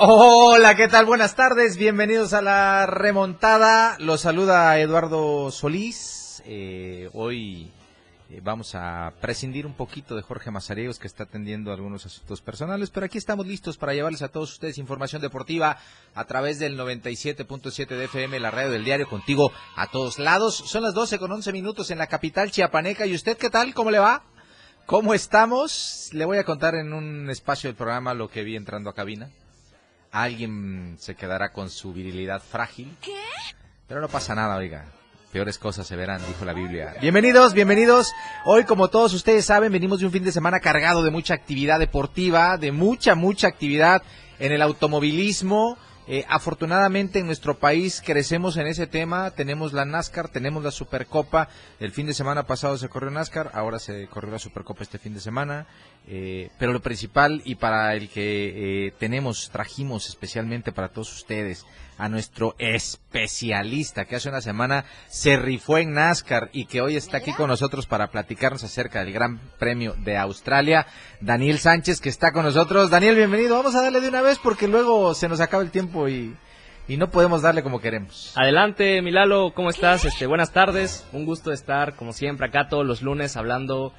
Hola, ¿qué tal? Buenas tardes, bienvenidos a la remontada. Los saluda Eduardo Solís. Eh, hoy eh, vamos a prescindir un poquito de Jorge Mazariegos que está atendiendo algunos asuntos personales, pero aquí estamos listos para llevarles a todos ustedes información deportiva a través del 97.7 de FM, la radio del diario, contigo a todos lados. Son las 12 con 11 minutos en la capital chiapaneca. ¿Y usted qué tal? ¿Cómo le va? ¿Cómo estamos? Le voy a contar en un espacio del programa lo que vi entrando a cabina alguien se quedará con su virilidad frágil. ¿Qué? Pero no pasa nada, oiga. Peores cosas se verán, dijo la Biblia. Bienvenidos, bienvenidos. Hoy, como todos ustedes saben, venimos de un fin de semana cargado de mucha actividad deportiva, de mucha, mucha actividad en el automovilismo. Eh, afortunadamente en nuestro país crecemos en ese tema, tenemos la NASCAR, tenemos la Supercopa, el fin de semana pasado se corrió NASCAR, ahora se corrió la Supercopa este fin de semana, eh, pero lo principal y para el que eh, tenemos, trajimos especialmente para todos ustedes, a nuestro especialista que hace una semana se rifó en NASCAR y que hoy está aquí con nosotros para platicarnos acerca del Gran Premio de Australia, Daniel Sánchez que está con nosotros. Daniel, bienvenido. Vamos a darle de una vez porque luego se nos acaba el tiempo y, y no podemos darle como queremos. Adelante, Milalo, ¿cómo estás? Este, buenas tardes. Un gusto estar como siempre acá todos los lunes hablando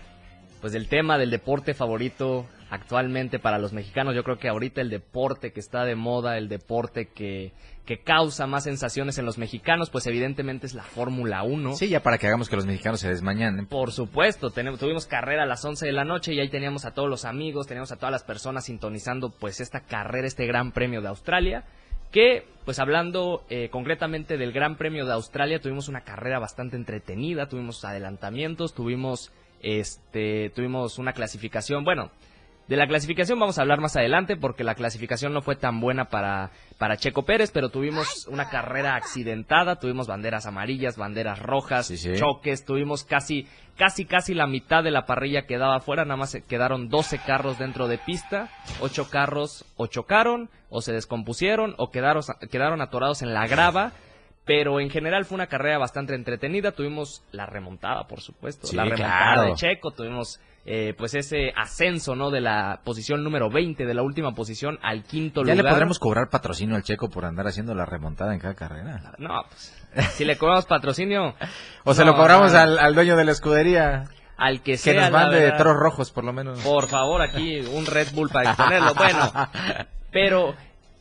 pues del tema del deporte favorito actualmente para los mexicanos. Yo creo que ahorita el deporte que está de moda, el deporte que, que causa más sensaciones en los mexicanos, pues evidentemente es la Fórmula 1. Sí, ya para que hagamos que los mexicanos se desmañanen. Por supuesto, tenemos, tuvimos carrera a las 11 de la noche y ahí teníamos a todos los amigos, teníamos a todas las personas sintonizando pues esta carrera, este Gran Premio de Australia. Que, pues hablando eh, concretamente del Gran Premio de Australia, tuvimos una carrera bastante entretenida, tuvimos adelantamientos, tuvimos este, tuvimos una clasificación, bueno, de la clasificación vamos a hablar más adelante porque la clasificación no fue tan buena para, para Checo Pérez, pero tuvimos una carrera accidentada, tuvimos banderas amarillas, banderas rojas, choques, tuvimos casi, casi, casi la mitad de la parrilla quedaba afuera, nada más quedaron 12 carros dentro de pista, 8 carros o chocaron, o se descompusieron, o quedaron, quedaron atorados en la grava pero en general fue una carrera bastante entretenida. Tuvimos la remontada, por supuesto, la remontada de Checo, tuvimos eh, pues ese ascenso, ¿no? De la posición número 20, de la última posición al quinto lugar. ¿Ya le podremos cobrar patrocinio al Checo por andar haciendo la remontada en cada carrera? No, pues, si le cobramos patrocinio... o se lo cobramos al, dueño de la escudería al que sea. Que nos mande de toros rojos, por lo menos. Por favor, aquí un Red Bull para exponerlo. Bueno, pero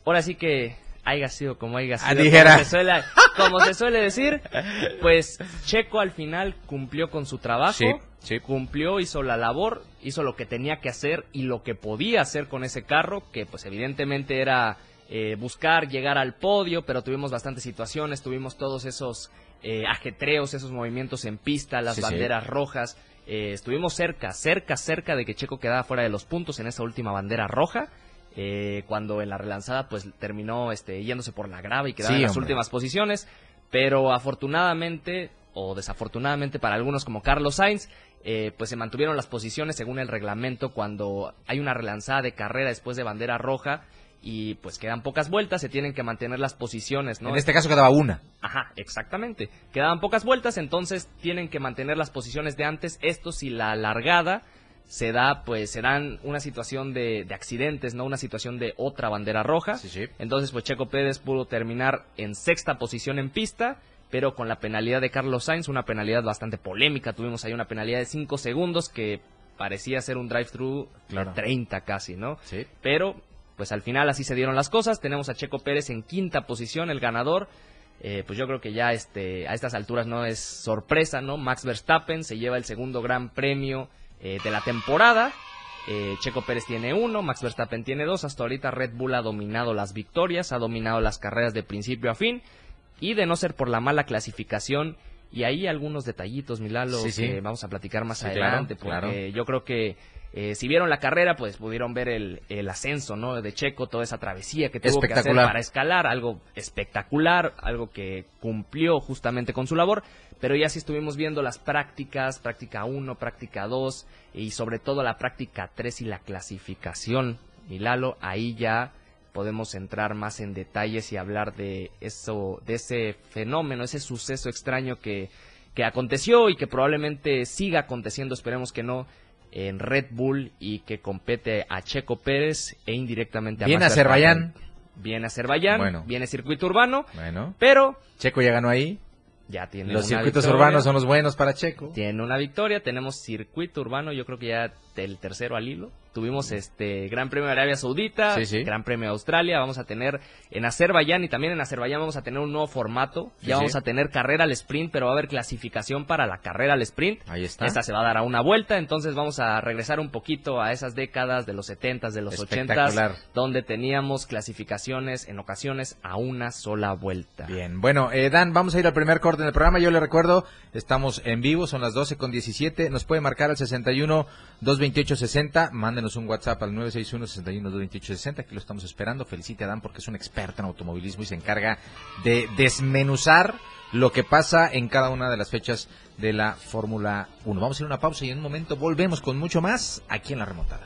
ahora sí que haya sido como haya sido. Como se, suele, como se, suele, decir, pues Checo al final cumplió con su trabajo. Sí, Cumplió, hizo la labor, hizo lo que tenía que hacer y lo que podía hacer con ese carro, que pues evidentemente era eh, buscar llegar al podio, pero tuvimos bastantes situaciones, tuvimos todos esos eh, ajetreos, esos movimientos en pista, las banderas rojas. Eh, estuvimos cerca, cerca, cerca de que Checo quedara fuera de los puntos en esa última bandera roja eh, cuando en la relanzada pues terminó este, yéndose por la grava y quedaba en las últimas posiciones, pero afortunadamente o desafortunadamente para algunos como Carlos Sainz, eh, pues se mantuvieron las posiciones según el reglamento cuando hay una relanzada de carrera después de bandera roja y pues quedan pocas vueltas, se tienen que mantener las posiciones, ¿no? En este caso quedaba una. Ajá, exactamente. Quedaban pocas vueltas, entonces tienen que mantener las posiciones de antes, esto si la largada se da, pues, se dan una situación de, de, accidentes, ¿no? Una situación de otra bandera roja. Sí, sí. Entonces, pues, Checo Pérez pudo terminar en sexta posición en pista, pero con la penalidad de Carlos Sainz, una penalidad bastante polémica. Tuvimos ahí una penalidad de cinco segundos que parecía ser un drive-through claro. 30 casi, ¿no? Sí. Pero, pues, al final así se dieron las cosas. Tenemos a Checo Pérez en quinta posición, el ganador. Eh, pues yo creo que ya este, a estas alturas no es sorpresa, ¿no? Max Verstappen se lleva el segundo gran premio eh, de la temporada. Eh, Checo Pérez tiene uno, Max Verstappen tiene dos. Hasta ahorita Red Bull ha dominado las victorias, ha dominado las carreras de principio a fin. Y de no ser por la mala clasificación, y ahí algunos detallitos, Milalo, que vamos a platicar más adelante, porque yo creo que Eh, si vieron la carrera, pues pudieron ver el, el, ascenso, ¿no? De Checo, toda esa travesía que tuvo que hacer para escalar, algo espectacular, algo que cumplió justamente con su labor, pero ya sí estuvimos viendo las prácticas, práctica 1, práctica 2 y sobre todo la práctica 3 y la clasificación. Y Lalo, ahí ya podemos entrar más en detalles y hablar de eso, de ese fenómeno, ese suceso extraño que, que aconteció y que probablemente siga aconteciendo, esperemos que no, en Red Bull y que compete a Checo Pérez e indirectamente a Viene Azerbaiyán. Viene Azerbaiyán, viene circuito urbano, bueno. pero... Checo ya ganó ahí. Ya tiene Los circuitos urbanos son los buenos para Checo. Tiene una victoria, tenemos circuito urbano, yo creo que ya el tercero al hilo. Tuvimos este Gran Premio de Arabia Saudita, Gran Premio de Australia, vamos a tener en Azerbaiyán y también en Azerbaiyán vamos a tener un nuevo formato. ya vamos a tener carrera al sprint, pero va a haber clasificación para la carrera al sprint. Ahí está. Esta se va a dar a una vuelta, entonces vamos a regresar un poquito a esas décadas de los 70 de los 80 donde teníamos clasificaciones en ocasiones a una sola vuelta. Bien, bueno, eh, Dan, vamos a ir al primer corte del programa. Yo le recuerdo, estamos en vivo, son las 12 con 17. Nos puede marcar al 61 228-60. Mándenos un WhatsApp al 961-61-228-60. Aquí lo estamos esperando. Felicite a Dan porque es un experto en automovilismo y se encarga de desmenuzar lo que pasa en cada una de las fechas de la Fórmula 1. Vamos a ir a una pausa y en un momento volvemos con mucho más aquí en la remontada.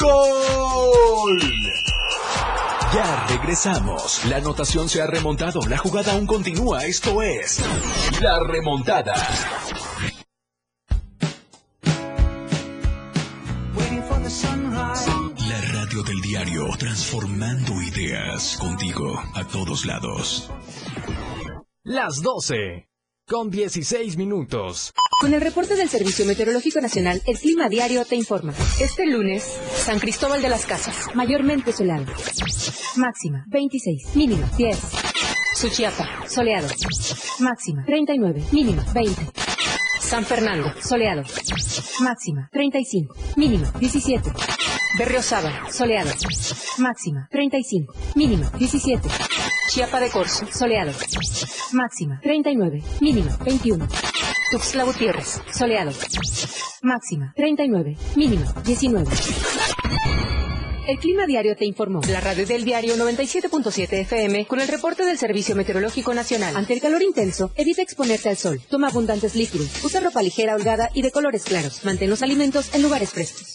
¡Gol! Ya regresamos. La anotación se ha remontado. La jugada aún continúa. Esto es La Remontada. La radio del diario, transformando ideas contigo a todos lados. Las 12 con 16 minutos. Con el reporte del Servicio Meteorológico Nacional, el clima diario te informa. Este lunes, San Cristóbal de las Casas, mayormente soleado. Máxima, 26. Mínima, 10. Suchiapa, soleado. Máxima, 39. Mínima, 20. San Fernando, soleado. Máxima, 35. Mínima, 17. Berriozaba, soleado. Máxima, 35. Mínima, 17. Chiapa de Corzo, soleado. Máxima, 39. Mínima, 21. Tuxtla Gutiérrez, soleado. Máxima, 39. Mínima, 19. El Clima Diario te informó. La radio del diario 97.7 FM con el reporte del Servicio Meteorológico Nacional. Ante el calor intenso, evita exponerte al sol. Toma abundantes líquidos. Usa ropa ligera, holgada y de colores claros. Mantén los alimentos en lugares frescos.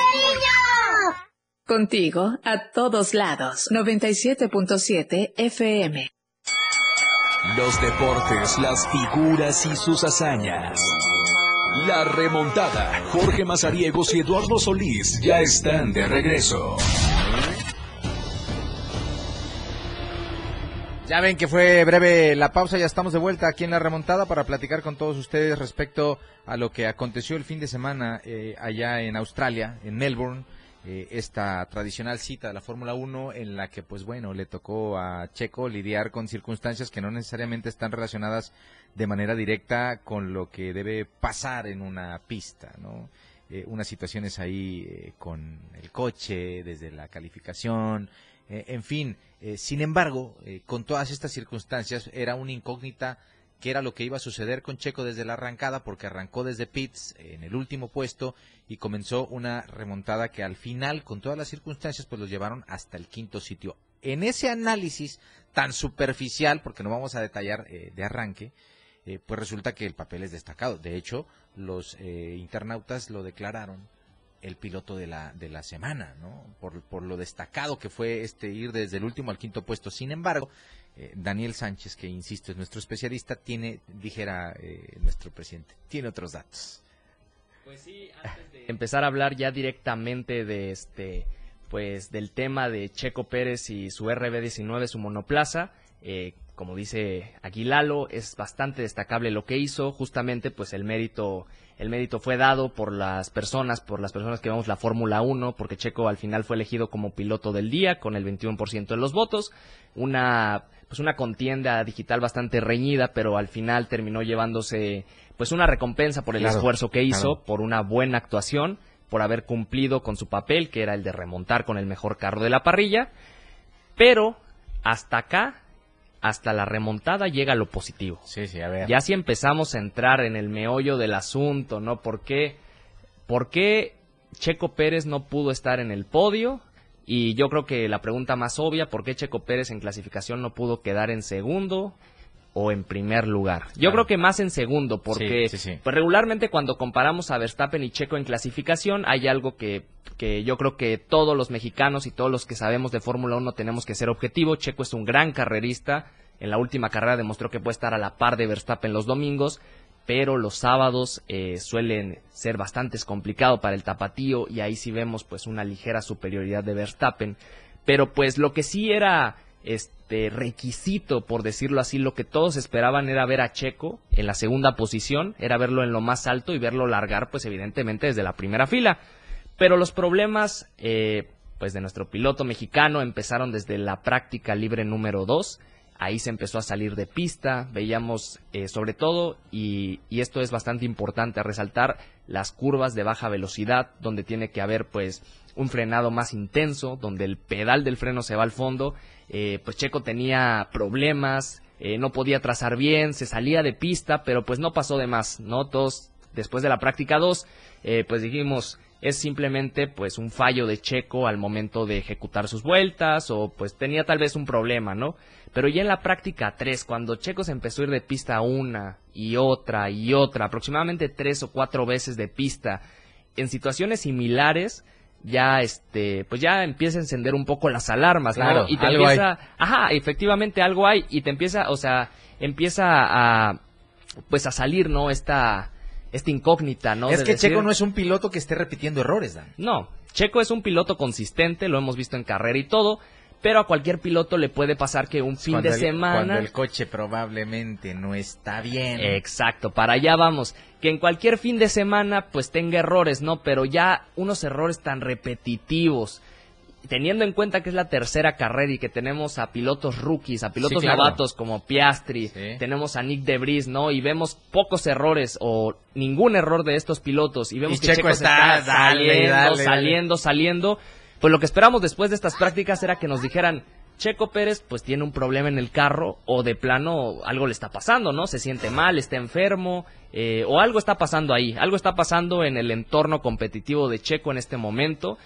Contigo a todos lados. 97.7 FM. Los deportes, las figuras y sus hazañas. La remontada. Jorge Mazariegos y Eduardo Solís ya están de regreso. Ya ven que fue breve la pausa, ya estamos de vuelta aquí en la remontada para platicar con todos ustedes respecto a lo que aconteció el fin de semana eh, allá en Australia, en Melbourne eh, esta tradicional cita de la Fórmula 1 en la que, pues bueno, le tocó a Checo lidiar con circunstancias que no necesariamente están relacionadas de manera directa con lo que debe pasar en una pista, ¿no? Eh, unas situaciones ahí eh, con el coche, desde la calificación, en fin. sin embargo, con todas estas circunstancias era una incógnita qué era lo que iba a suceder con Checo desde la arrancada, porque arrancó desde Pitts en el último puesto y comenzó una remontada que al final, con todas las circunstancias, pues los llevaron hasta el quinto sitio. en ese análisis tan superficial, porque no vamos a detallar eh, de arranque, eh, pues resulta que el papel es destacado. De hecho, los eh, internautas lo declararon el piloto de la, de la semana, ¿no? Por, por lo destacado que fue este ir desde el último al quinto puesto. Sin embargo, eh, Daniel Sánchez, que insisto es nuestro especialista, tiene, dijera eh, nuestro presidente, tiene otros datos. Pues sí, antes de empezar a hablar ya directamente de este, pues del tema de Checo Pérez y su RB19, su monoplaza, eh, como dice Aguilalo, es bastante destacable lo que hizo, justamente pues el mérito el mérito fue dado por las personas, por las personas que vemos la Fórmula 1, porque Checo al final fue elegido como piloto del día con el 21% de los votos, una pues una contienda digital bastante reñida, pero al final terminó llevándose pues una recompensa por el Claro, esfuerzo que hizo, claro. por una buena actuación, por haber cumplido con su papel, que era el de remontar con el mejor carro de la parrilla, pero hasta acá, hasta la remontada llega lo positivo. Sí, sí, a ver. Ya si empezamos a entrar en el meollo del asunto, ¿no? ¿Por qué, por qué Checo Pérez no pudo estar en el podio? Y yo creo que la pregunta más obvia, ¿por qué Checo Pérez en clasificación no pudo quedar en segundo o en primer lugar? Yo Claro. creo que más en segundo, porque Sí, sí, sí. pues regularmente cuando comparamos a Verstappen y Checo en clasificación, hay algo que, que yo creo que todos los mexicanos y todos los que sabemos de Fórmula 1 tenemos que ser objetivo. Checo es un gran carrerista. En la última carrera demostró que puede estar a la par de Verstappen los domingos, pero los sábados eh, suelen ser bastante complicados para el tapatío y ahí sí vemos pues una ligera superioridad de Verstappen. Pero pues lo que sí era este requisito, por decirlo así, lo que todos esperaban era ver a Checo en la segunda posición, era verlo en lo más alto y verlo largar, pues evidentemente desde la primera fila. Pero los problemas, eh, pues de nuestro piloto mexicano empezaron desde la práctica libre número 2. Ahí se empezó a salir de pista, veíamos eh, sobre todo, y, y esto es bastante importante resaltar, las curvas de baja velocidad, donde tiene que haber pues un frenado más intenso, donde el pedal del freno se va al fondo, eh, pues Checo tenía problemas, eh, no podía trazar bien, se salía de pista, pero pues no pasó de más, ¿no? Todos, después de la práctica 2, eh, pues dijimos, es simplemente pues un fallo de Checo al momento de ejecutar sus vueltas, o pues tenía tal vez un problema, ¿no? Pero ya en la práctica 3, cuando Checo se empezó a ir de pista una y otra y otra, aproximadamente tres o cuatro veces de pista, en situaciones similares, ya este, pues ya empieza a encender un poco las alarmas, ¿no? Claro, Y te algo hay. empieza, ajá, efectivamente algo hay, y te empieza, o sea, empieza a, pues a salir, ¿no? Esta, esta incógnita, ¿no? es De que decir- Checo no es un piloto que esté repitiendo errores, Dan. no, Checo es un piloto consistente, lo hemos visto en carrera y todo, pero a cualquier piloto le puede pasar que un fin Cuando de el- semana... Cuando el coche probablemente no está bien. Exacto, para allá vamos. Que en cualquier fin de semana pues tenga errores, ¿no? Pero ya unos errores tan repetitivos. Teniendo en cuenta que es la tercera carrera y que tenemos a pilotos rookies, a pilotos Sí, claro. novatos como Piastri, Sí. tenemos a Nick Debris, ¿no? Y vemos pocos errores o ningún error de estos pilotos y vemos Y que Checo está, saliendo, dale, dale. saliendo, saliendo. Pues lo que esperamos después de estas prácticas era que nos dijeran, Checo Pérez pues tiene un problema en el carro o de plano algo le está pasando, ¿no? Se siente mal, está enfermo eh, o algo está pasando ahí, algo está pasando en el entorno competitivo de Checo en este momento.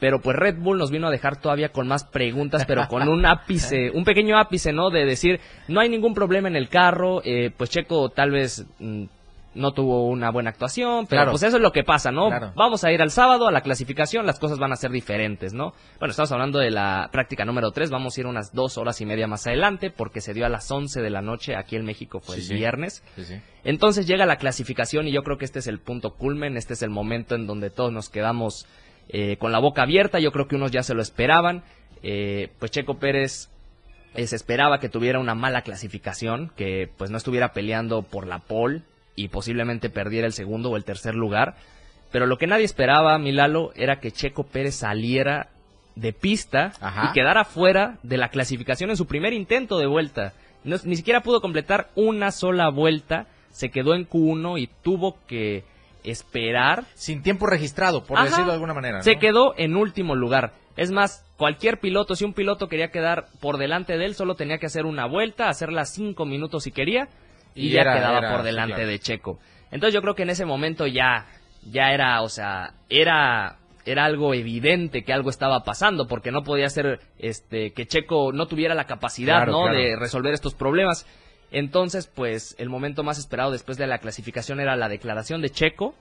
Pero pues Red Bull nos vino a dejar todavía con más preguntas, pero con un ápice, un pequeño ápice, ¿no? De decir, no hay ningún problema en el carro, eh, pues Checo tal vez mm, no tuvo una buena actuación, pero Claro. pues eso es lo que pasa, ¿no? Claro. Vamos a ir al sábado a la clasificación, las cosas van a ser diferentes, ¿no? Bueno, estamos hablando de la práctica número 3, vamos a ir unas dos horas y media más adelante, porque se dio a las 11 de la noche, aquí en México fue Sí, el sí. viernes. Sí, sí. Entonces llega la clasificación y yo creo que este es el punto culmen, este es el momento en donde todos nos quedamos eh, con la boca abierta, yo creo que unos ya se lo esperaban, eh, pues Checo Pérez eh, se esperaba que tuviera una mala clasificación, que pues no estuviera peleando por la pole y posiblemente perdiera el segundo o el tercer lugar, pero lo que nadie esperaba, Milalo, era que Checo Pérez saliera de pista Ajá. y quedara fuera de la clasificación en su primer intento de vuelta. No- ni siquiera pudo completar una sola vuelta, se quedó en Q1 y tuvo que esperar. Sin tiempo registrado, por Ajá. decirlo de alguna manera. ¿no? Se quedó en último lugar. Es más, cualquier piloto, si un piloto quería quedar por delante de él, solo tenía que hacer una vuelta, hacerla cinco minutos si quería, y, Y ya era- quedaba era- por delante claro. de Checo. Entonces yo creo que en ese momento ya, ya era, o sea, era era algo evidente que algo estaba pasando, porque no podía ser este que Checo no tuviera la capacidad, Claro, ¿no? claro. de resolver estos problemas. Entonces, pues el momento más esperado después de la clasificación era la declaración de Checo,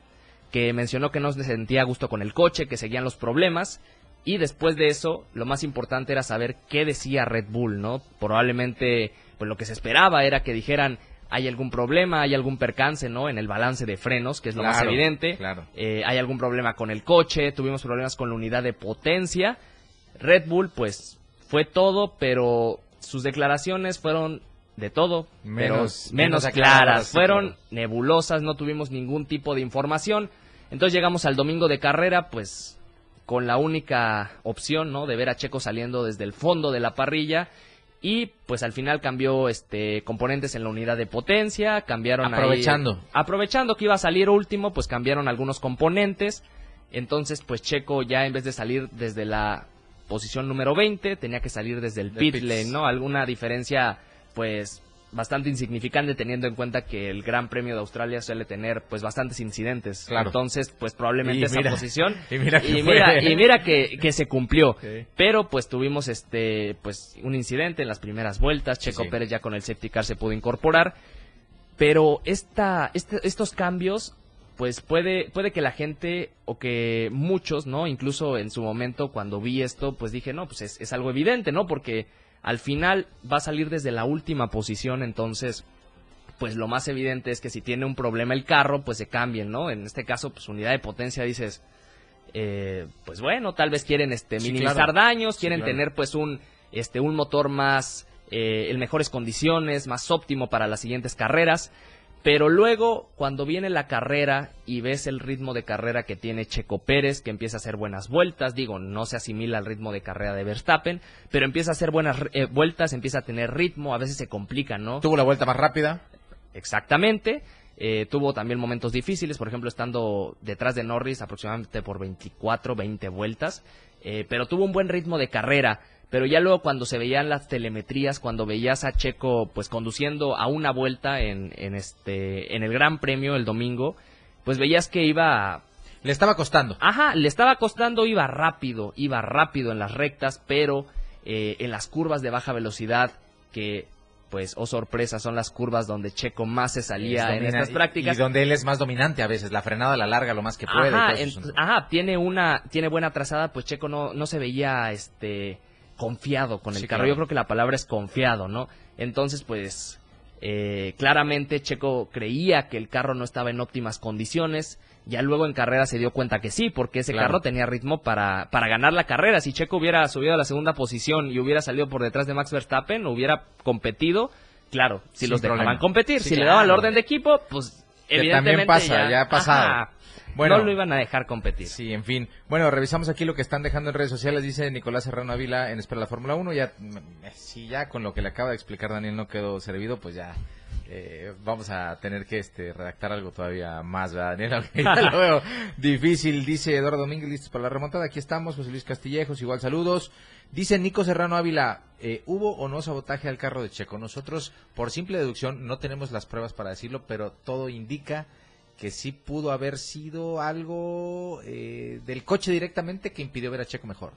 que mencionó que no se sentía a gusto con el coche, que seguían los problemas. Y después de eso, lo más importante era saber qué decía Red Bull, ¿no? Probablemente, pues lo que se esperaba era que dijeran, hay algún problema, hay algún percance, ¿no? En el balance de frenos, que es lo más evidente. claro. Eh, hay algún problema con el coche, tuvimos problemas con la unidad de potencia. Red Bull, pues, fue todo, pero sus declaraciones fueron de todo, Menos- pero menos claras. Fueron nebulosas, no tuvimos ningún tipo de información. Entonces llegamos al domingo de carrera, pues con la única opción, ¿no? De ver a Checo saliendo desde el fondo de la parrilla y pues al final cambió este componentes en la unidad de potencia, cambiaron ahí- Aprovechando. aprovechando que iba a salir último, pues cambiaron algunos componentes. Entonces, pues Checo ya en vez de salir desde la posición número 20, tenía que salir desde el pit lane, ¿no? Alguna diferencia pues bastante insignificante teniendo en cuenta que el Gran Premio de Australia suele tener pues bastantes incidentes. Claro. Entonces, pues probablemente Y esa mira, posición y mira que y mira, y mira que, que se cumplió. Pero pues tuvimos este pues un incidente en las primeras vueltas, Checo sí. Pérez ya con el safety car se pudo incorporar, pero esta este- estos cambios pues puede puede que la gente o que muchos, ¿no? Incluso en su momento cuando vi esto, pues dije, no, pues es, es algo evidente, ¿no? Porque al final va a salir desde la última posición, entonces pues lo más evidente es que si tiene un problema el carro, pues se cambien, ¿no? En este caso, pues unidad de potencia dices, eh, pues bueno, tal vez quieren este Sí, minimizar claro. daños, Sí, quieren claro. tener pues un este un motor más eh, en mejores condiciones, más óptimo para las siguientes carreras. Pero luego, cuando viene la carrera y ves el ritmo de carrera que tiene Checo Pérez, que empieza a hacer buenas vueltas, digo, no se asimila al ritmo de carrera de Verstappen, pero empieza a hacer buenas eh, vueltas, empieza a tener ritmo, a veces se complica, ¿no? Tuvo la vuelta más rápida. Exactamente. Eh, tuvo también momentos difíciles, por ejemplo, estando detrás de Norris aproximadamente por 24, 20 vueltas. Eh, pero tuvo un buen ritmo de carrera. Pero ya luego cuando se veían las telemetrías, cuando veías a Checo pues conduciendo a una vuelta en, en este en el Gran Premio el domingo, pues veías que iba Le estaba costando. Ajá, le estaba costando, iba rápido, iba rápido en las rectas, pero eh, en las curvas de baja velocidad, que pues, oh sorpresa, son las curvas donde Checo más se salía en estas prácticas. Y donde él es más dominante a veces. La frenada la larga lo más que puede. Ajá, ajá, tiene una, tiene buena trazada, pues Checo no, no se veía este confiado con el Sí, carro. claro. Yo creo que la palabra es confiado, ¿no? Entonces, pues, eh, claramente Checo creía que el carro no estaba en óptimas condiciones. Ya luego en carrera se dio cuenta que sí, porque ese Claro. carro tenía ritmo para, para ganar la carrera. Si Checo hubiera subido a la segunda posición y hubiera salido por detrás de Max Verstappen, hubiera competido, claro, si Sin los dejaban competir. Sí, si le daban el orden de equipo, pues Que evidentemente también pasa, ya ha pasado. Ajá, Bueno. no lo iban a dejar competir. Sí, en fin. Bueno, revisamos aquí lo que están dejando en redes sociales. Dice Nicolás Serrano Ávila en Espera la Fórmula 1. Ya, mm, si ya con lo que le acaba de explicar Daniel no quedó servido, pues ya eh, vamos a tener que este, redactar algo todavía más, ¿verdad, Daniel? Difícil. Dice Eduardo Domínguez, listos para la remontada. Aquí estamos. José Luis Castillejos, igual saludos. Dice Nico Serrano Ávila, eh, ¿hubo o no sabotaje al carro de Checo? Nosotros, por simple deducción, no tenemos las pruebas para decirlo, pero todo indica que sí pudo haber sido algo eh, del coche directamente que impidió ver a Checo mejor.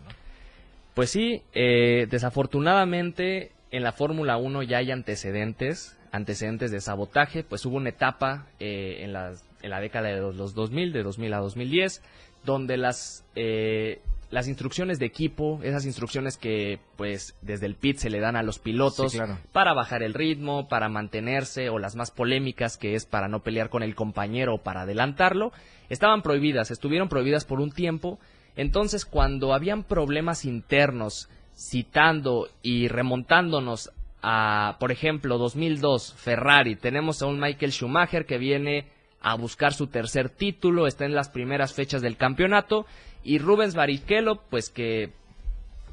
Pues sí, eh, desafortunadamente en la Fórmula 1 ya hay antecedentes, antecedentes de sabotaje, pues hubo una etapa eh, en, las- en la década de los, los 2000, de 2000 a 2010, donde las, eh, las instrucciones de equipo, esas instrucciones que pues desde el pit se le dan a los pilotos Sí, claro. para bajar el ritmo, para mantenerse, o las más polémicas que es para no pelear con el compañero o para adelantarlo, estaban prohibidas, estuvieron prohibidas por un tiempo, entonces cuando habían problemas internos, citando y remontándonos a, por ejemplo, 2002, Ferrari, tenemos a un Michael Schumacher que viene a buscar su tercer título, está en las primeras fechas del campeonato, y Rubens Barrichello, pues que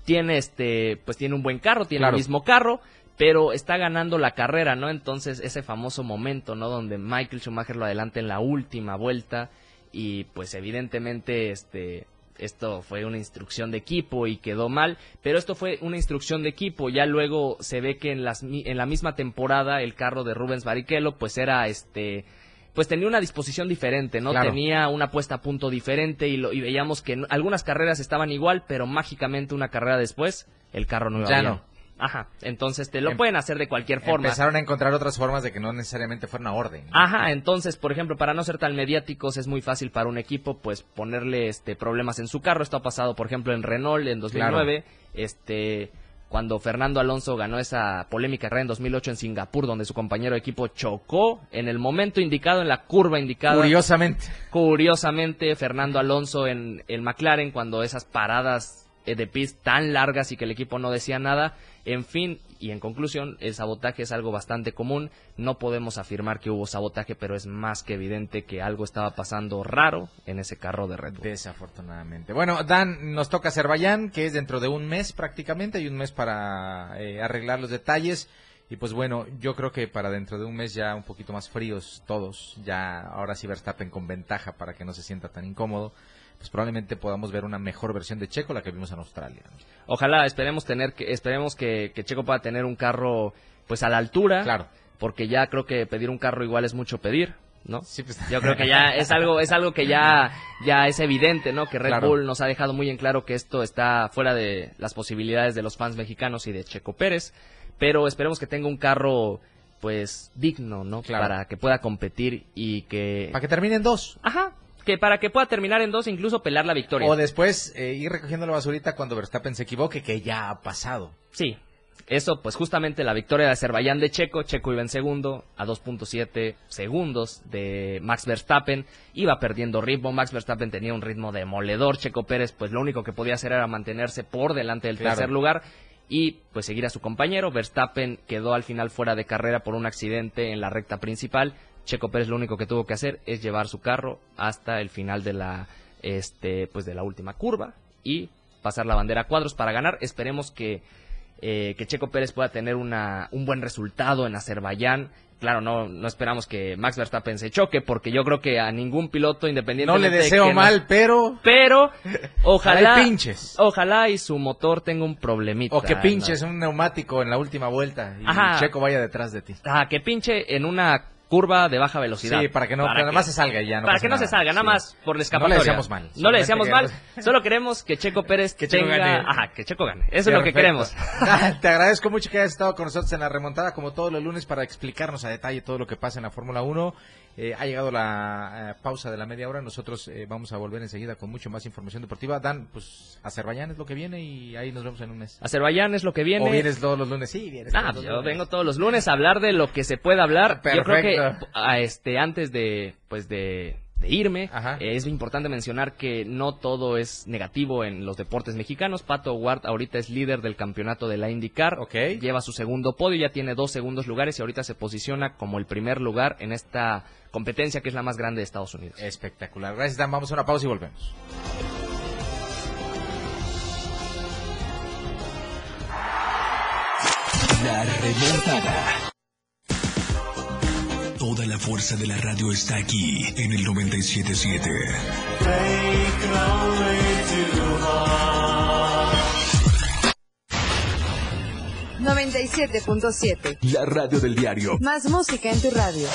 tiene este, pues tiene un buen carro, tiene Claro. el mismo carro, pero está ganando la carrera, ¿no? Entonces ese famoso momento, ¿no? Donde Michael Schumacher lo adelanta en la última vuelta y pues evidentemente este esto fue una instrucción de equipo y quedó mal, pero esto fue una instrucción de equipo. Ya luego se ve que en las en la misma temporada el carro de Rubens Barrichello pues era este pues tenía una disposición diferente, ¿no? Claro. Tenía una puesta a punto diferente y, lo, y veíamos que algunas carreras estaban igual, pero mágicamente una carrera después el carro no iba Ya bien. no. Ajá, entonces te lo Em- pueden hacer de cualquier forma. Empezaron a encontrar otras formas de que no necesariamente fuera una orden. ¿no? Ajá, entonces, por ejemplo, para no ser tan mediáticos es muy fácil para un equipo pues ponerle este problemas en su carro. Esto ha pasado, por ejemplo, en Renault en 2009, este cuando Fernando Alonso ganó esa polémica carrera en 2008 en Singapur donde su compañero de equipo chocó en el momento indicado en la curva indicada. Curiosamente. Curiosamente, Fernando Alonso en el McLaren, cuando esas paradas de pist tan largas y que el equipo no decía nada, en fin, y en conclusión, el sabotaje es algo bastante común. No podemos afirmar que hubo sabotaje, pero es más que evidente que algo estaba pasando raro en ese carro de Red Bull. Desafortunadamente. Bueno, Dan, nos toca Azerbaiyán, que es dentro de un mes prácticamente. Hay un mes para eh, arreglar los detalles. Y pues bueno, yo creo que para dentro de un mes ya un poquito más fríos todos. Ya ahora sí Verstappen con ventaja para que no se sienta tan incómodo. Pues probablemente podamos ver una mejor versión de Checo, la que vimos en Australia. ¿no? Ojalá, esperemos tener que, esperemos que, que Checo pueda tener un carro pues a la altura. Claro. Porque ya creo que pedir un carro igual es mucho pedir, ¿no? Sí, pues- Yo creo que ya es algo, es algo que ya, ya es evidente, ¿no? Que Red Claro. Bull nos ha dejado muy en claro que esto está fuera de las posibilidades de los fans mexicanos y de Checo Pérez. Pero esperemos que tenga un carro, pues, digno, ¿no? Claro. Para que pueda competir y que... Para que terminen dos. Ajá. Que para que pueda terminar en dos, e incluso pelear la victoria. O después eh, ir recogiendo la basurita cuando Verstappen se equivoque, que ya ha pasado. Sí, eso pues justamente la victoria de Azerbaiyán de Checo, Checo iba en segundo a 2.7 segundos de Max Verstappen, iba perdiendo ritmo, Max Verstappen tenía un ritmo demoledor, Checo Pérez pues lo único que podía hacer era mantenerse por delante del Claro. tercer lugar y pues seguir a su compañero, Verstappen quedó al final fuera de carrera por un accidente en la recta principal, Checo Pérez lo único que tuvo que hacer es llevar su carro hasta el final de la este pues de la última curva y pasar la bandera a cuadros para ganar. Esperemos que eh, que Checo Pérez pueda tener una, un buen resultado en Azerbaiyán. Claro, no, no esperamos que Max Verstappen se choque, porque yo creo que a ningún piloto, No independientemente le de deseo no- mal, pero... pero ojalá, Ojalá y pinches. ojalá y su motor tenga un problemita. O que ¿no? pinches un neumático en la última vuelta y Ajá. Checo vaya detrás de ti. Ah, que pinche en una curva de baja velocidad. Sí, para que no, para nada más se salga y ya no para pasa que no se salga, nada Sí. más por la No le escapatoria. deseamos mal, No le deseamos mal, solo queremos que Checo Pérez Que Checo tenga... gane. Ajá, que Checo gane. Eso es lo que queremos. Te agradezco mucho que hayas estado con nosotros en la remontada, como todos los lunes, para explicarnos a detalle todo lo que pasa en la Fórmula 1. Eh, ha llegado la eh, pausa de la media hora. Nosotros eh, vamos a volver enseguida con mucho más información deportiva. Dan, pues Azerbaiyán es lo que viene y ahí nos vemos en un mes. Azerbaiyán es lo que viene. ¿O vienes todos los lunes? Sí, vienes. Ah, todos los yo lunes. vengo todos los lunes a hablar de lo que se puede hablar. Yo creo que Perfecto. a este antes de pues de, de irme Ajá. eh, es importante mencionar que no todo es negativo en los deportes mexicanos. Pato Ward ahorita es líder del campeonato de la IndyCar. Lleva su segundo podio, ya tiene dos segundos lugares y ahorita se posiciona como el primer lugar en esta competencia que es la más grande de Estados Unidos. Espectacular. Gracias, Dan. Vamos a una pausa y volvemos. La remontada. Toda la fuerza de la radio está aquí en el 977. 97.7. La radio del diario. Más música en tu radio.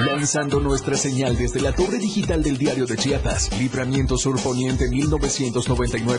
Lanzando nuestra señal desde la torre digital del diario de Chiapas. Libramiento Sur Poniente 1999.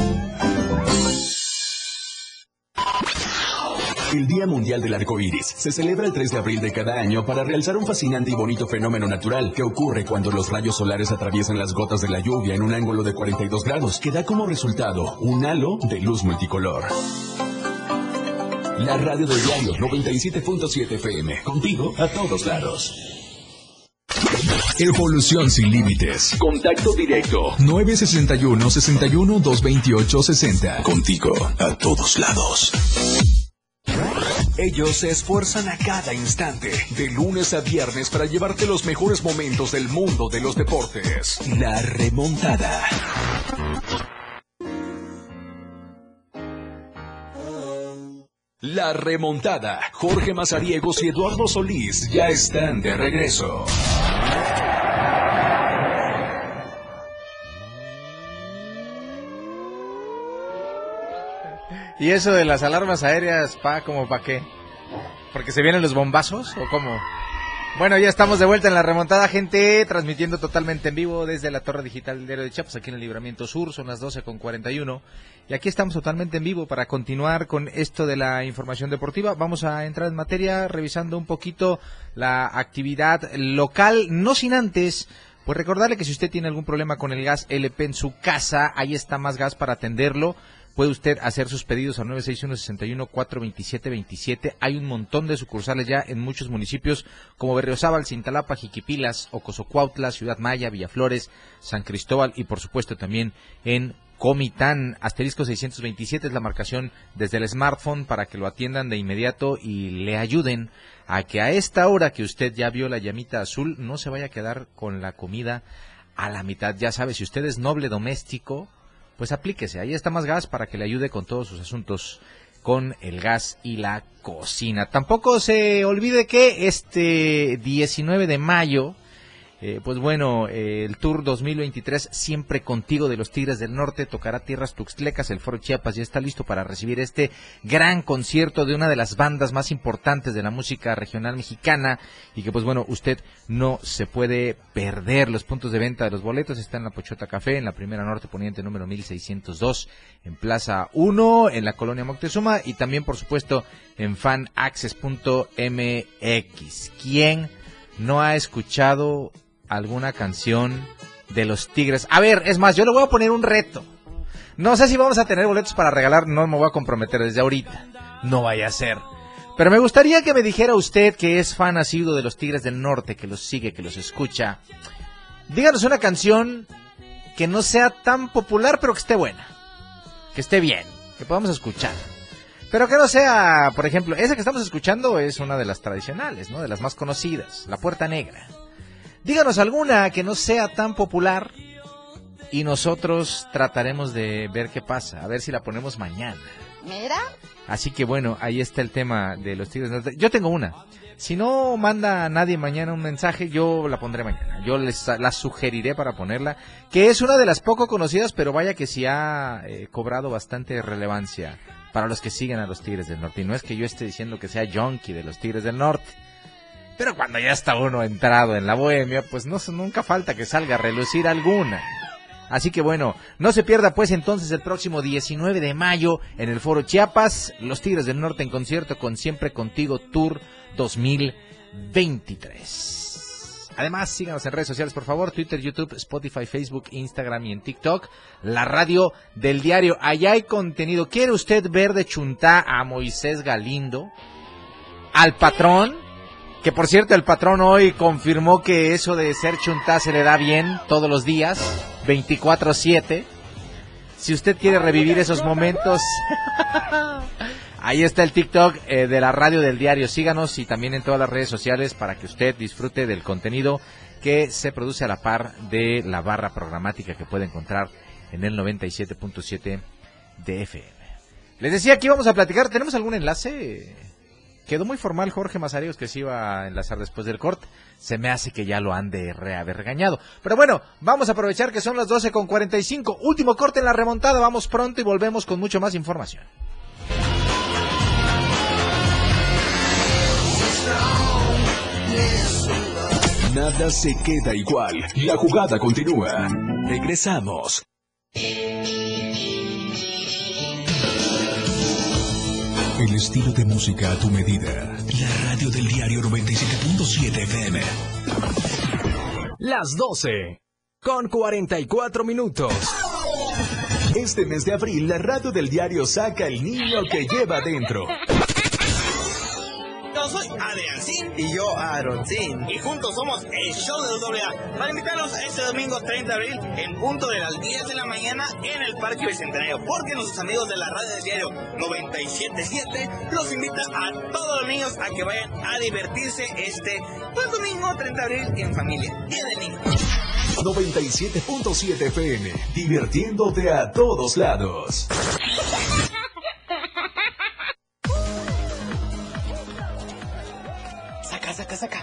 El Día Mundial del Arco Iris se celebra el 3 de abril de cada año para realzar un fascinante y bonito fenómeno natural que ocurre cuando los rayos solares atraviesan las gotas de la lluvia en un ángulo de 42 grados, que da como resultado un halo de luz multicolor. La radio del diario 97.7 FM, contigo a todos lados. Evolución sin límites. Contacto directo. 961 61 228 60. Contigo a todos lados. Ellos se esfuerzan a cada instante, de lunes a viernes, para llevarte los mejores momentos del mundo de los deportes. La remontada. La remontada. Jorge Mazariegos y Eduardo Solís ya están de regreso. ¿Y eso de las alarmas aéreas, pa, como pa qué? ¿Porque se vienen los bombazos o cómo? Bueno, ya estamos de vuelta en la remontada, gente, transmitiendo totalmente en vivo desde la Torre Digital del Diario de Chiapas, aquí en el Libramiento Sur, son las 12 con 41. Y aquí estamos totalmente en vivo para continuar con esto de la información deportiva. Vamos a entrar en materia revisando un poquito la actividad local, no sin antes pues recordarle que si usted tiene algún problema con el gas LP en su casa, ahí está más gas para atenderlo. Puede usted hacer sus pedidos al 961-61-427-27. Hay un montón de sucursales ya en muchos municipios como Berriozábal, Cintalapa, Jiquipilas, Ocosocuautla, Ciudad Maya, Villaflores, San Cristóbal y por supuesto también en Comitán. Asterisco 627 es la marcación desde el smartphone para que lo atiendan de inmediato y le ayuden a que a esta hora que usted ya vio la llamita azul no se vaya a quedar con la comida a la mitad. Ya sabe, si usted es noble doméstico, pues aplíquese. Ahí está más gas para que le ayude con todos sus asuntos con el gas y la cocina. Tampoco se olvide que este 19 de mayo eh, pues bueno, eh, el Tour 2023 siempre contigo de los Tigres del Norte tocará tierras tuxtlecas. El Foro Chiapas ya está listo para recibir este gran concierto de una de las bandas más importantes de la música regional mexicana y que pues bueno, usted no se puede perder. Los puntos de venta de los boletos están en la Pochota Café, en la Primera Norte Poniente número 1602, en Plaza 1, en la Colonia Moctezuma y también por supuesto en fanaccess.mx. ¿Quién no ha escuchado alguna canción de los Tigres. A ver, es más, yo le voy a poner un reto. No sé si vamos a tener boletos para regalar, no me voy a comprometer desde ahorita. No vaya a ser. Pero me gustaría que me dijera usted que es fan asiduo de los Tigres del Norte, que los sigue, que los escucha. Díganos una canción que no sea tan popular, pero que esté buena. Que esté bien, que podamos escuchar. Pero que no sea, por ejemplo, esa que estamos escuchando es una de las tradicionales, ¿no? De las más conocidas, La Puerta Negra. Díganos alguna que no sea tan popular y nosotros trataremos de ver qué pasa, a ver si la ponemos mañana. Mira. Así que bueno, ahí está el tema de los Tigres. Yo tengo una. Si no manda nadie mañana un mensaje, yo la pondré mañana. Yo les la sugeriré para ponerla, que es una de las poco conocidas, pero vaya que sí ha eh, cobrado bastante relevancia para los que siguen a los Tigres del Norte. Y no es que yo esté diciendo que sea junkie de los Tigres del Norte. Pero cuando ya está uno entrado en la bohemia, pues no nunca falta que salga a relucir alguna. Así que bueno, no se pierda pues entonces el próximo 19 de mayo en el Foro Chiapas, Los Tigres del Norte en concierto con Siempre Contigo Tour 2023. Además, síganos en redes sociales, por favor, Twitter, YouTube, Spotify, Facebook, Instagram y en TikTok. La radio del diario. Allá hay contenido. ¿Quiere usted ver de chuntá a Moisés Galindo? ¿Al patrón? Que por cierto, el patrón hoy confirmó que eso de ser chuntá se le da bien todos los días, 24-7. Si usted quiere revivir esos momentos, ahí está el TikTok eh, de la radio del diario. Síganos y también en todas las redes sociales para que usted disfrute del contenido que se produce a la par de la barra programática que puede encontrar en el 97.7 de FM. Les decía que íbamos a platicar. ¿Tenemos algún enlace? Quedó muy formal Jorge Mazarios que se iba a enlazar después del corte. Se me hace que ya lo han de haber regañado. Pero bueno, vamos a aprovechar que son las 12 con 45. Último corte en la remontada. Vamos pronto y volvemos con mucho más información. Nada se queda igual. La jugada continúa. Regresamos. El estilo de música a tu medida. La radio del diario 97.7 FM. Las 12. Con 44 minutos. Este mes de abril, la radio del diario saca el niño que lleva dentro. Soy Adriancín. Y yo Aaroncín. Y juntos somos el show de AA. Para invitarlos este domingo 30 de abril en punto de las 10 de la mañana en el Parque Bicentenario. Porque nuestros amigos de la radio del diario 977 los invitan a todos los niños a que vayan a divertirse este pues, domingo 30 de abril en familia. Día del niño. 97.7 FM. Divirtiéndote a todos lados.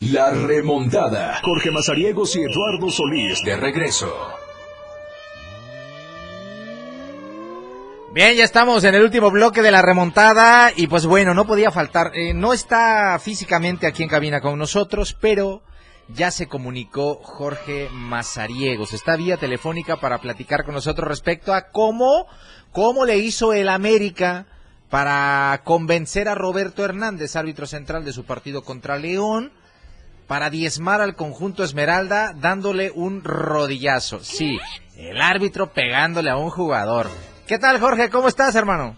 La remontada. Jorge Mazariegos y Eduardo Solís de regreso. Bien, ya estamos en el último bloque de la remontada y pues bueno, no podía faltar. eh, no está físicamente aquí en cabina con nosotros, pero ya se comunicó Jorge Mazariegos. Está vía telefónica para platicar con nosotros respecto a cómo, cómo le hizo el América para convencer a Roberto Hernández, árbitro central de su partido contra León, para diezmar al conjunto Esmeralda dándole un rodillazo. Sí, el árbitro pegándole a un jugador. ¿Qué tal, Jorge? ¿Cómo estás, hermano?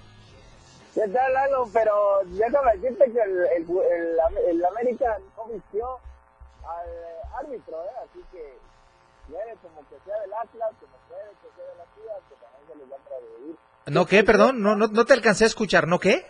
¿Qué tal, Lalo? Pero déjame decirte que el, el, el, el América no vistió al eh, árbitro, ¿eh? Así que quiere como que sea del Atlas, como puede que sea de la ciudad, que también se les va a traducir. ¿No qué? Perdón, no, no, no te alcancé a escuchar. ¿No qué?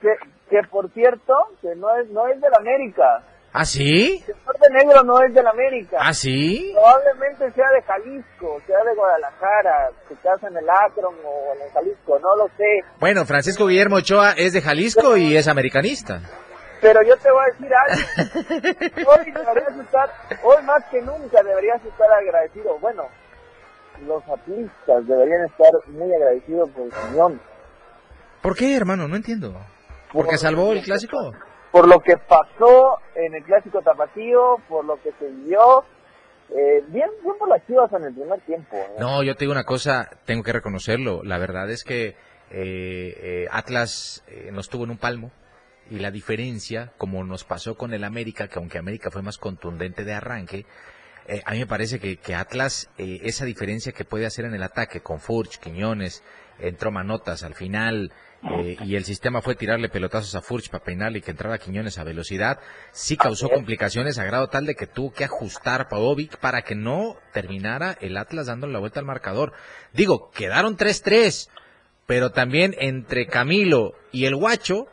Que, que por cierto, que no es, no es del América. ¿Ah, sí? El norte negro no es del América. ¿Ah, sí? Probablemente sea de Jalisco, sea de Guadalajara, que casa en el Akron o en el Jalisco, no lo sé. Bueno, Francisco Guillermo Ochoa es de Jalisco y es americanista. Pero yo te voy a decir algo. Hoy deberías estar, hoy más que nunca deberías estar agradecido. Bueno, los atlistas deberían estar muy agradecidos por el señor. ¿Por qué, hermano? No entiendo. ¿Porque salvó el clásico? Por lo que pasó en el clásico tapatío, por lo que se vio. Eh, bien, bien por las chivas en el primer tiempo. ¿eh? No, yo te digo una cosa, tengo que reconocerlo. La verdad es que eh, eh, Atlas eh, nos tuvo en un palmo y la diferencia, como nos pasó con el América, que aunque América fue más contundente de arranque, a mí me parece que, que Atlas, eh, esa diferencia que puede hacer en el ataque con Furch, Quiñones, entró Manotas al final, eh, y el sistema fue tirarle pelotazos a Furch para peinarle y que entrara Quiñones a velocidad, sí causó complicaciones a grado tal de que tuvo que ajustar Pavovic para que no terminara el Atlas dándole la vuelta al marcador. Digo, quedaron 3-3, pero también entre Camilo y el Guacho,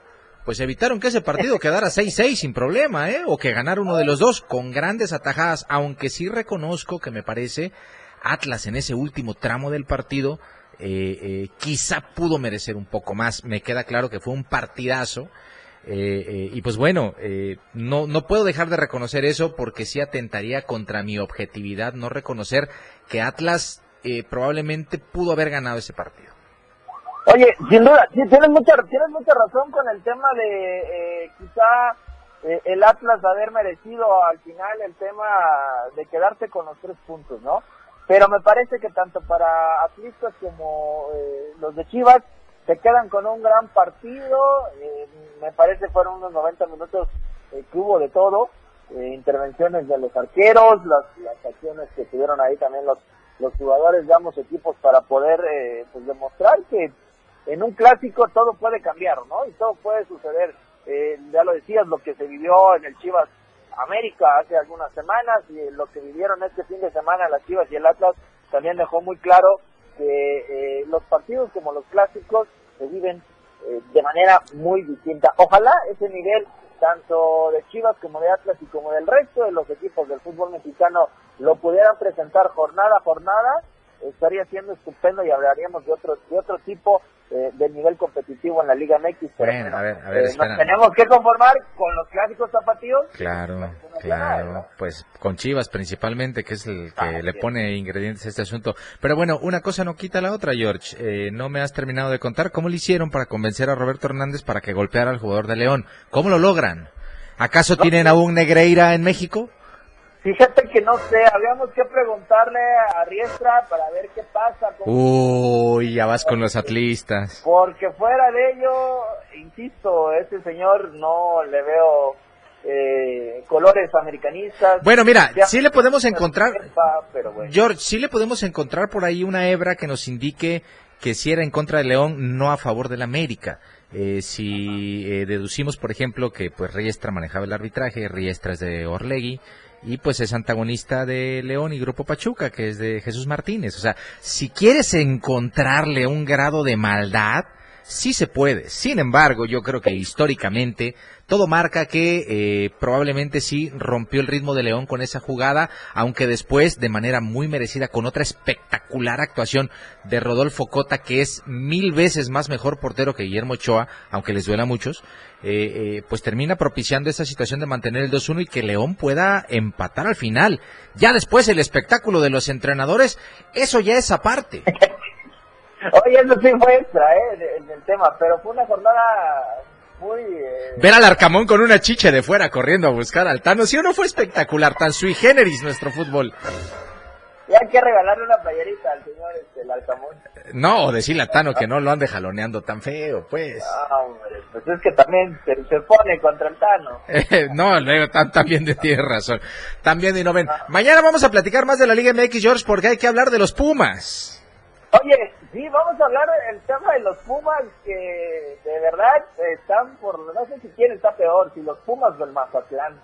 pues evitaron que ese partido quedara 6-6 sin problema, ¿eh? O que ganara uno de los dos con grandes atajadas, aunque sí reconozco que me parece Atlas en ese último tramo del partido eh, eh, quizá pudo merecer un poco más. Me queda claro que fue un partidazo. Eh, eh, y pues bueno, eh, no, no puedo dejar de reconocer eso porque sí atentaría contra mi objetividad no reconocer que Atlas eh, probablemente pudo haber ganado ese partido. Oye, sin duda, tienes mucha, tienes mucha razón con el tema de quizá el Atlas haber merecido al final el tema de quedarse con los tres puntos, ¿no? Pero me parece que tanto para atlistas como eh, los de Chivas se quedan con un gran partido. eh, me parece fueron unos 90 minutos eh, que hubo de todo. eh, intervenciones de los arqueros, las, las acciones que tuvieron ahí también los, los jugadores de ambos equipos para poder pues demostrar que en un clásico todo puede cambiar, ¿no? Y todo puede suceder. Ya lo decías, lo que se vivió en el Chivas América hace algunas semanas y lo que vivieron este fin de semana las Chivas y el Atlas también dejó muy claro que eh, los partidos como los clásicos se viven eh, de manera muy distinta. Ojalá ese nivel tanto de Chivas como de Atlas y como del resto de los equipos del fútbol mexicano lo pudieran presentar jornada a jornada, estaría siendo estupendo y hablaríamos de otro, de otro tipo eh, de nivel competitivo en la Liga MX. bueno, a ver, a ver, eh, nos tenemos que conformar con los clásicos zapatillos. Claro, claro, pues con Chivas principalmente, que es el que le pone ingredientes a este asunto. Pero bueno, una cosa no quita la otra, George. Eh, no me has terminado de contar cómo le hicieron para convencer a Roberto Hernández para que golpeara al jugador de León. ¿Cómo lo logran? ¿Acaso tienen a un Negreira en México? Fíjate que no sé, habíamos que preguntarle a Riestra para ver qué pasa. Uy, ya vas con los atlistas. Porque fuera de ello, insisto, ese señor no le veo eh, colores americanistas. Bueno, mira, sí le podemos encontrar, George, sí le podemos encontrar por ahí una hebra que nos indique que si era en contra de León, no a favor del América. Eh, si eh, deducimos, por ejemplo, que pues Riestra manejaba el arbitraje, Riestra es de Orlegui, y pues es antagonista de León y Grupo Pachuca, que es de Jesús Martínez. O sea, si quieres encontrarle un grado de maldad, sí se puede. Sin embargo, yo creo que históricamente todo marca que eh, probablemente sí rompió el ritmo de León con esa jugada, aunque después, de manera muy merecida, con otra espectacular actuación de Rodolfo Cota, que es mil veces más mejor portero que Guillermo Ochoa, aunque les duela a muchos, eh, eh, pues termina propiciando esa situación de mantener el 2-1 y que León pueda empatar al final. Ya después el espectáculo de los entrenadores, eso ya es aparte. Oye, eso sí fue extra, ¿eh? El, tema, pero fue una jornada muy... Eh... Ver al Arcamón con una chiche de fuera corriendo a buscar al Tano, ¿sí o no fue espectacular? Tan sui generis nuestro fútbol. Y hay que regalarle una playerita al señor este, el Alcamón. No, decirle a Tano que no lo ande jaloneando tan feo, pues. No, hombre, pues es que también se, pone contra el Tano. no, luego también de tiene razón. También y no ven. Mañana vamos a platicar más de la Liga MX, George, porque hay que hablar de los Pumas. Oye, sí, vamos a hablar del tema de los Pumas, que de verdad están por, no sé si quién está peor, si los Pumas del Mazatlán.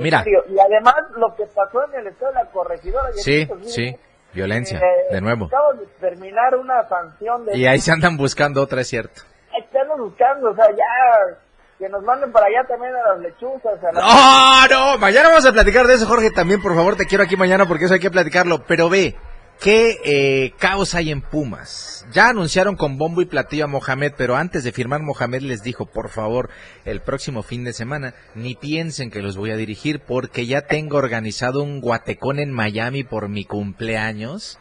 Mira. Y además lo que pasó en el estado de la corregidora. Sí, sí, violencia, eh, de nuevo. Acabamos de terminar una sanción de... Y ahí se andan buscando otra, es cierto. Estamos buscando, o sea, ya que nos manden para allá también a las lechuzas. A No, no, mañana vamos a platicar de eso, Jorge, también, por favor, te quiero aquí mañana porque eso hay que platicarlo, pero ve, ¿Qué eh, caos hay en Pumas? Ya anunciaron con bombo y platillo a Mohamed, pero antes de firmar Mohamed les dijo, por favor, el próximo fin de semana, ni piensen que los voy a dirigir porque ya tengo organizado un guatecón en Miami por mi cumpleaños,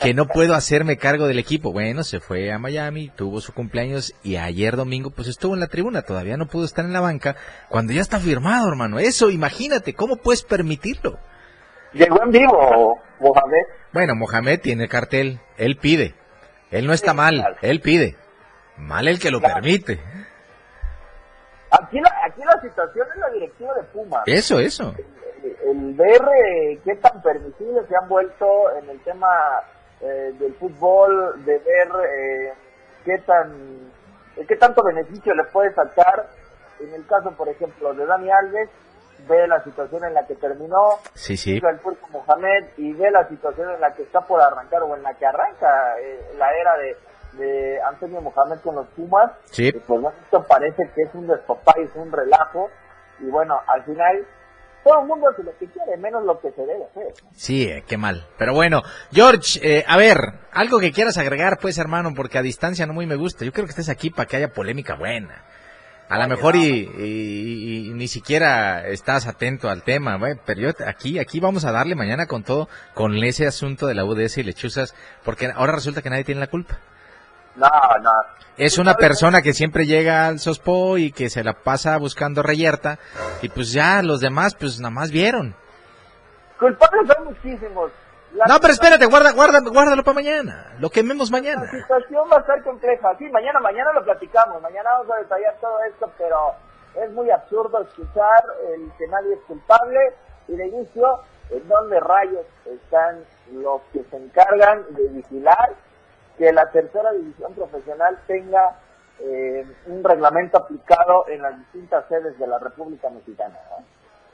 que no puedo hacerme cargo del equipo. Bueno, se fue a Miami, tuvo su cumpleaños y ayer domingo pues estuvo en la tribuna, todavía no pudo estar en la banca, cuando ya está firmado, hermano. Eso, imagínate, ¿cómo puedes permitirlo? Llegó en vivo, Mohamed. Bueno, Mohamed tiene cartel, él pide. Él no está mal, él pide. Mal el que lo permite. Aquí la, aquí la situación es la directiva de Puma. Eso, eso. El, ver eh, qué tan permisibles se han vuelto en el tema eh, del fútbol, de ver eh, qué tan qué tanto beneficio le puede sacar en el caso, por ejemplo, de Dani Alves, ve la situación en la que terminó sí, sí. el Turco Mohamed y ve la situación en la que está por arrancar o en la que arranca eh, la era de, de Antonio Mohamed con los Pumas, sí. pues esto parece que es un y es un relajo y bueno, al final todo el mundo hace lo que quiere, menos lo que se debe hacer. Sí, eh, qué mal. Pero bueno, George, eh, a ver, algo que quieras agregar, pues, hermano, porque a distancia no muy me gusta. Yo creo que estés aquí para que haya polémica buena. A lo mejor y, ni siquiera estás atento al tema, pero yo aquí, aquí vamos a darle mañana con todo, con ese asunto de la UDS y lechuzas, porque ahora resulta que nadie tiene la culpa. No, no. Es una persona que siempre llega al Sospo y que se la pasa buscando reyerta, y pues ya los demás, pues nada más vieron. Culpables son muchísimos no, pero espérate, guarda, guarda, guárdalo para mañana. Lo quememos mañana. La situación va a estar compleja. Sí, mañana, mañana lo platicamos. Mañana vamos a detallar todo esto, pero es muy absurdo escuchar el que nadie es culpable y de inicio, ¿en dónde rayos están los que se encargan de vigilar que la tercera división profesional tenga eh, un reglamento aplicado en las distintas sedes de la República Mexicana?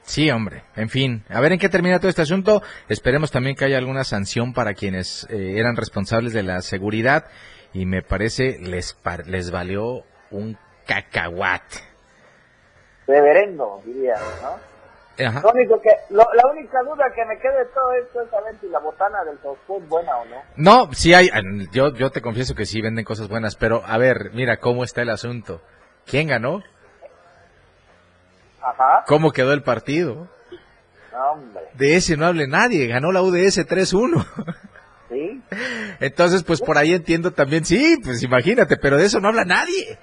Sí, hombre. En fin, a ver en qué termina todo este asunto. Esperemos también que haya alguna sanción para quienes eh, eran responsables de la seguridad y me parece les les valió un cacahuate. reverendo, diría, ¿no? Lo único que, la única duda que me queda de todo esto es saber si la botana del Southwood es buena o no. No, sí hay, yo, yo te confieso que sí venden cosas buenas, pero a ver, mira cómo está el asunto. ¿Quién ganó? Ajá. ¿Cómo quedó el partido? hombre. De ese no hable nadie, ganó la UDS 3-1. ¿Sí? Entonces, pues por ahí entiendo también, sí, pues imagínate, pero de eso no habla nadie.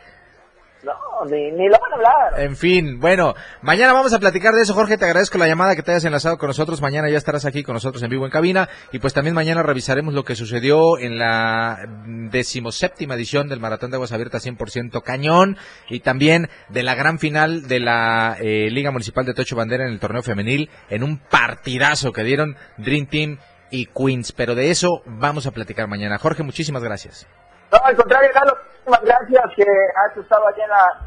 No, ni, ni, lo van a hablar. En fin, bueno, mañana vamos a platicar de eso, Jorge, te agradezco la llamada que te hayas enlazado con nosotros, mañana ya estarás aquí con nosotros en vivo en cabina, y pues también mañana revisaremos lo que sucedió en la decimoséptima edición del Maratón de Aguas Abiertas 100% Cañón, y también de la gran final de la eh, Liga Municipal de Tocho Bandera en el torneo femenil, en un partidazo que dieron Dream Team y Queens, pero de eso vamos a platicar mañana. Jorge, muchísimas gracias. No, al contrario, Carlos, muchísimas gracias que has estado allá en la,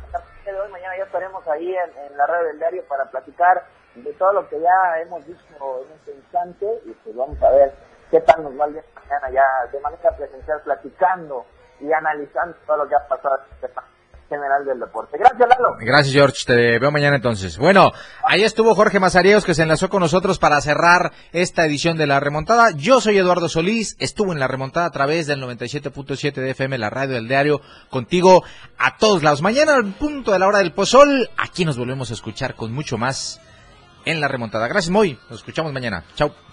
de hoy. Mañana ya estaremos ahí en, la red del diario para platicar de todo lo que ya hemos visto en este instante y pues vamos a ver qué tal nos va el día mañana ya de manera presencial platicando y analizando todo lo que ha pasado este general del deporte. Gracias, Lalo. Gracias, George. Te veo mañana entonces. Bueno, ahí estuvo Jorge Mazariegos que se enlazó con nosotros para cerrar esta edición de La Remontada. Yo soy Eduardo Solís, estuvo en La Remontada a través del 97.7 de FM, la radio del diario, contigo a todos lados. Mañana al punto de la hora del pozol, aquí nos volvemos a escuchar con mucho más en La Remontada. Gracias, Moy. Nos escuchamos mañana. Chao.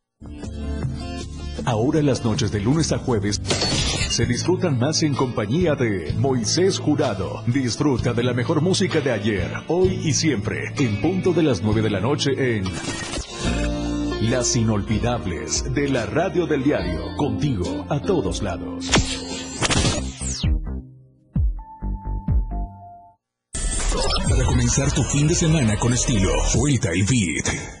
Ahora las noches de lunes a jueves se disfrutan más en compañía de Moisés Jurado. Disfruta de la mejor música de ayer, hoy y siempre, en punto de las 9 de la noche en Las Inolvidables de la Radio del Diario, contigo a todos lados. Para comenzar tu fin de semana con estilo, Vuelta y Beat